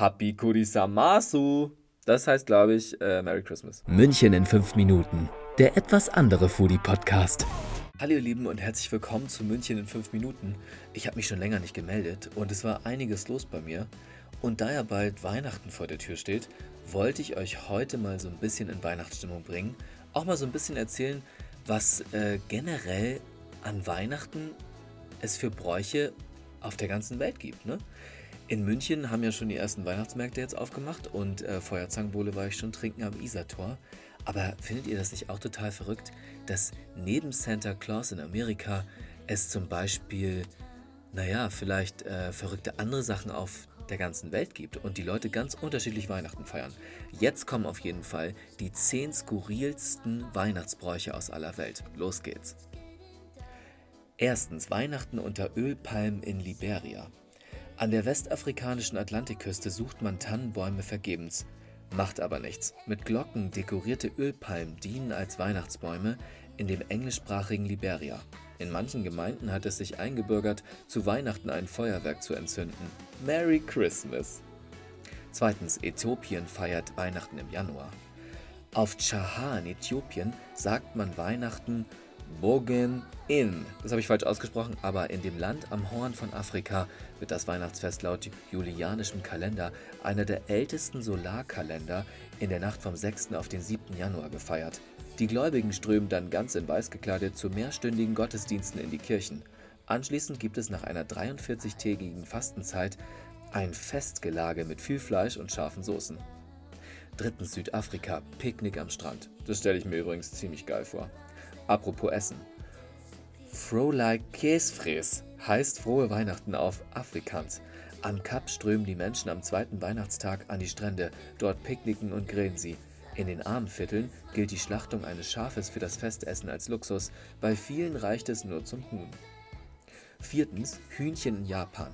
Happy Kurisamasu. Das heißt, glaube ich, äh, Merry Christmas. München in 5 Minuten. Der etwas andere Foodie-Podcast. Hallo ihr Lieben und herzlich willkommen zu München in 5 Minuten. Ich habe mich schon länger nicht gemeldet und es war einiges los bei mir. Und da ja bald Weihnachten vor der Tür steht, wollte ich euch heute mal so ein bisschen in Weihnachtsstimmung bringen. Auch mal so ein bisschen erzählen, was äh, generell an Weihnachten es für Bräuche auf der ganzen Welt gibt. Ne? In München haben ja schon die ersten Weihnachtsmärkte jetzt aufgemacht und äh, Feuerzangenbowle war ich schon trinken am Isartor. Aber findet ihr das nicht auch total verrückt, dass neben Santa Claus in Amerika es zum Beispiel, naja, vielleicht äh, verrückte andere Sachen auf der ganzen Welt gibt und die Leute ganz unterschiedlich Weihnachten feiern. Jetzt kommen auf jeden Fall die 10 skurrilsten Weihnachtsbräuche aus aller Welt. Los geht's. Erstens Weihnachten unter Ölpalmen in Liberia. An der westafrikanischen Atlantikküste sucht man Tannenbäume vergebens. Macht aber nichts. Mit Glocken dekorierte Ölpalmen dienen als Weihnachtsbäume in dem englischsprachigen Liberia. In manchen Gemeinden hat es sich eingebürgert, zu Weihnachten ein Feuerwerk zu entzünden. Merry Christmas! Zweitens, Äthiopien feiert Weihnachten im Januar. Auf Chaha in Äthiopien sagt man Weihnachten Bogen In. Das habe ich falsch ausgesprochen, aber in dem Land am Horn von Afrika wird das Weihnachtsfest laut julianischem Kalender einer der ältesten Solarkalender in der Nacht vom 6. auf den 7. Januar gefeiert. Die Gläubigen strömen dann ganz in weiß gekleidet zu mehrstündigen Gottesdiensten in die Kirchen. Anschließend gibt es nach einer 43-tägigen Fastenzeit ein Festgelage mit viel Fleisch und scharfen Soßen. Drittens Südafrika, Picknick am Strand. Das stelle ich mir übrigens ziemlich geil vor. Apropos Essen. Frohlike Käsfräs heißt frohe Weihnachten auf Afrikaans. Am Kap strömen die Menschen am zweiten Weihnachtstag an die Strände. Dort picknicken und grillen sie. In den armen Vierteln gilt die Schlachtung eines Schafes für das Festessen als Luxus. Bei vielen reicht es nur zum Huhn. Viertens Hühnchen in Japan.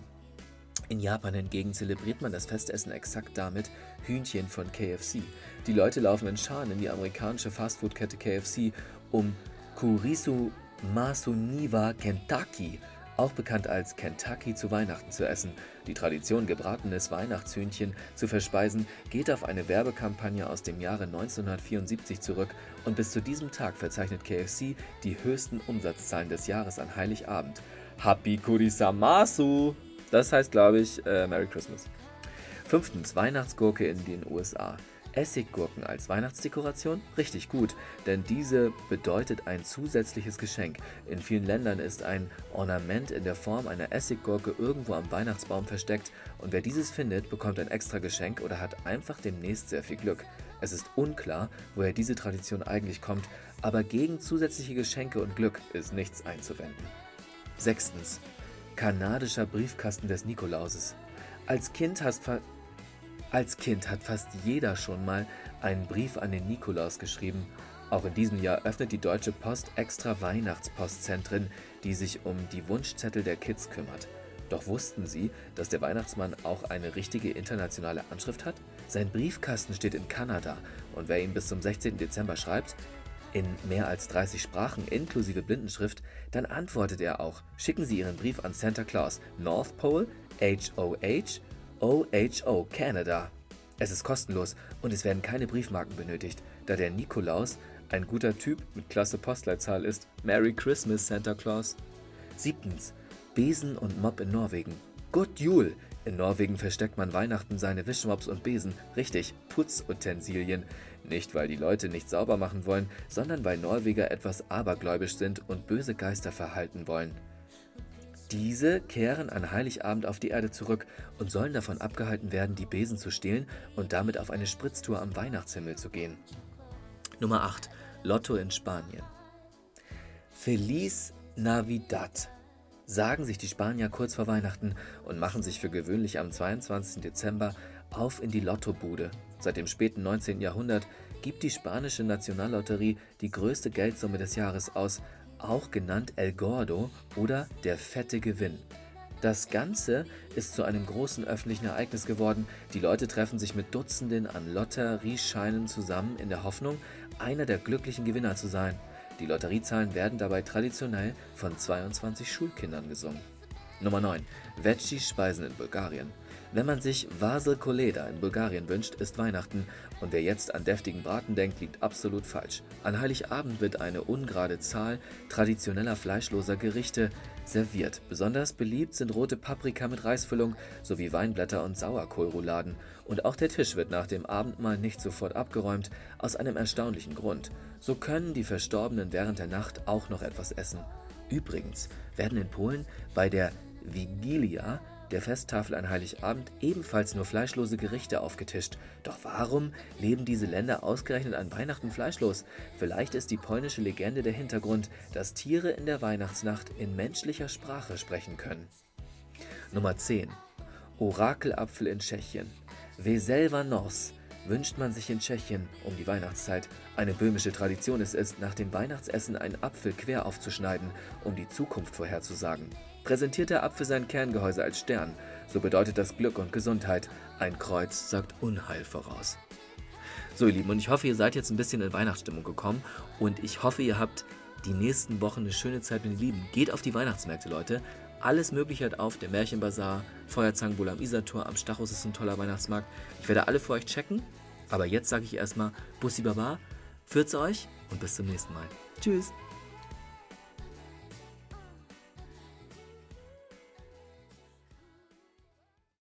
In Japan hingegen zelebriert man das Festessen exakt damit Hühnchen von KFC. Die Leute laufen in Scharen in die amerikanische Fastfood-Kette KFC, um Kurisu Masuniwa Kentucky, auch bekannt als Kentucky zu Weihnachten zu essen. Die Tradition, gebratenes Weihnachtshühnchen zu verspeisen, geht auf eine Werbekampagne aus dem Jahre 1974 zurück und bis zu diesem Tag verzeichnet KFC die höchsten Umsatzzahlen des Jahres an Heiligabend. Happy Kurisamasu! Das heißt, glaube ich, äh, Merry Christmas. Fünftens, Weihnachtsgurke in den USA. Essiggurken als Weihnachtsdekoration? Richtig gut, denn diese bedeutet ein zusätzliches Geschenk. In vielen Ländern ist ein Ornament in der Form einer Essiggurke irgendwo am Weihnachtsbaum versteckt und wer dieses findet, bekommt ein extra Geschenk oder hat einfach demnächst sehr viel Glück. Es ist unklar, woher diese Tradition eigentlich kommt, aber gegen zusätzliche Geschenke und Glück ist nichts einzuwenden. Sechstens. Kanadischer Briefkasten des Nikolauses. Als Kind hast, als Kind hat fast jeder schon mal einen Brief an den Nikolaus geschrieben. Auch in diesem Jahr öffnet die Deutsche Post extra Weihnachtspostzentren, die sich um die Wunschzettel der Kids kümmert. Doch wussten Sie, dass der Weihnachtsmann auch eine richtige internationale Anschrift hat? Sein Briefkasten steht in Kanada und wer ihn bis zum 16. Dezember schreibt, in mehr als 30 Sprachen inklusive Blindenschrift, dann antwortet er auch. Schicken Sie Ihren Brief an Santa Claus, North Pole, HOH OHO Canada. Es ist kostenlos und es werden keine Briefmarken benötigt, da der Nikolaus ein guter Typ mit klasse Postleitzahl ist. Merry Christmas, Santa Claus. Siebtens. Besen und Mob in Norwegen. Good Jul! In Norwegen versteckt man Weihnachten seine Wischmops und Besen. Richtig, Putzutensilien. Nicht, weil die Leute nicht sauber machen wollen, sondern weil Norweger etwas abergläubisch sind und böse Geister verhalten wollen. Diese kehren an Heiligabend auf die Erde zurück und sollen davon abgehalten werden, die Besen zu stehlen und damit auf eine Spritztour am Weihnachtshimmel zu gehen. Nummer 8. Lotto in Spanien. Feliz Navidad sagen sich die Spanier kurz vor Weihnachten und machen sich für gewöhnlich am 22. Dezember auf in die Lottobude. Seit dem späten 19. Jahrhundert gibt die spanische Nationallotterie die größte Geldsumme des Jahres aus, auch genannt El Gordo oder der fette Gewinn. Das Ganze ist zu einem großen öffentlichen Ereignis geworden. Die Leute treffen sich mit Dutzenden an Lotteriescheinen zusammen in der Hoffnung, einer der glücklichen Gewinner zu sein. Die Lotteriezahlen werden dabei traditionell von 22 Schulkindern gesungen. Nummer 9. Veggie-Speisen in Bulgarien. Wenn man sich Vasel Koleda in Bulgarien wünscht, ist Weihnachten und wer jetzt an deftigen Braten denkt, liegt absolut falsch. An Heiligabend wird eine ungerade Zahl traditioneller fleischloser Gerichte serviert. Besonders beliebt sind rote Paprika mit Reisfüllung sowie Weinblätter und Sauerkohlrouladen. Und auch der Tisch wird nach dem Abendmahl nicht sofort abgeräumt, aus einem erstaunlichen Grund. So können die Verstorbenen während der Nacht auch noch etwas essen. Übrigens werden in Polen bei der Vigilia der Festtafel an Heiligabend ebenfalls nur fleischlose Gerichte aufgetischt. Doch warum leben diese Länder ausgerechnet an Weihnachten fleischlos? Vielleicht ist die polnische Legende der Hintergrund, dass Tiere in der Weihnachtsnacht in menschlicher Sprache sprechen können. Nummer 10. Orakelapfel in Tschechien. Weselva Nos wünscht man sich in Tschechien um die Weihnachtszeit. Eine böhmische Tradition ist es, nach dem Weihnachtsessen einen Apfel quer aufzuschneiden, um die Zukunft vorherzusagen. Präsentiert der Apfel sein Kerngehäuse als Stern, so bedeutet das Glück und Gesundheit. Ein Kreuz sagt Unheil voraus. So, ihr Lieben, und ich hoffe, ihr seid jetzt ein bisschen in Weihnachtsstimmung gekommen und ich hoffe, ihr habt die nächsten Wochen eine schöne Zeit mit den Lieben. Geht auf die Weihnachtsmärkte, Leute. Alles Mögliche hat auf, der Märchenbazar, Feuerzangenbulle am Isartor, am Stachus ist ein toller Weihnachtsmarkt. Ich werde alle für euch checken, aber jetzt sage ich erstmal Bussi Baba, führt's euch und bis zum nächsten Mal. Tschüss!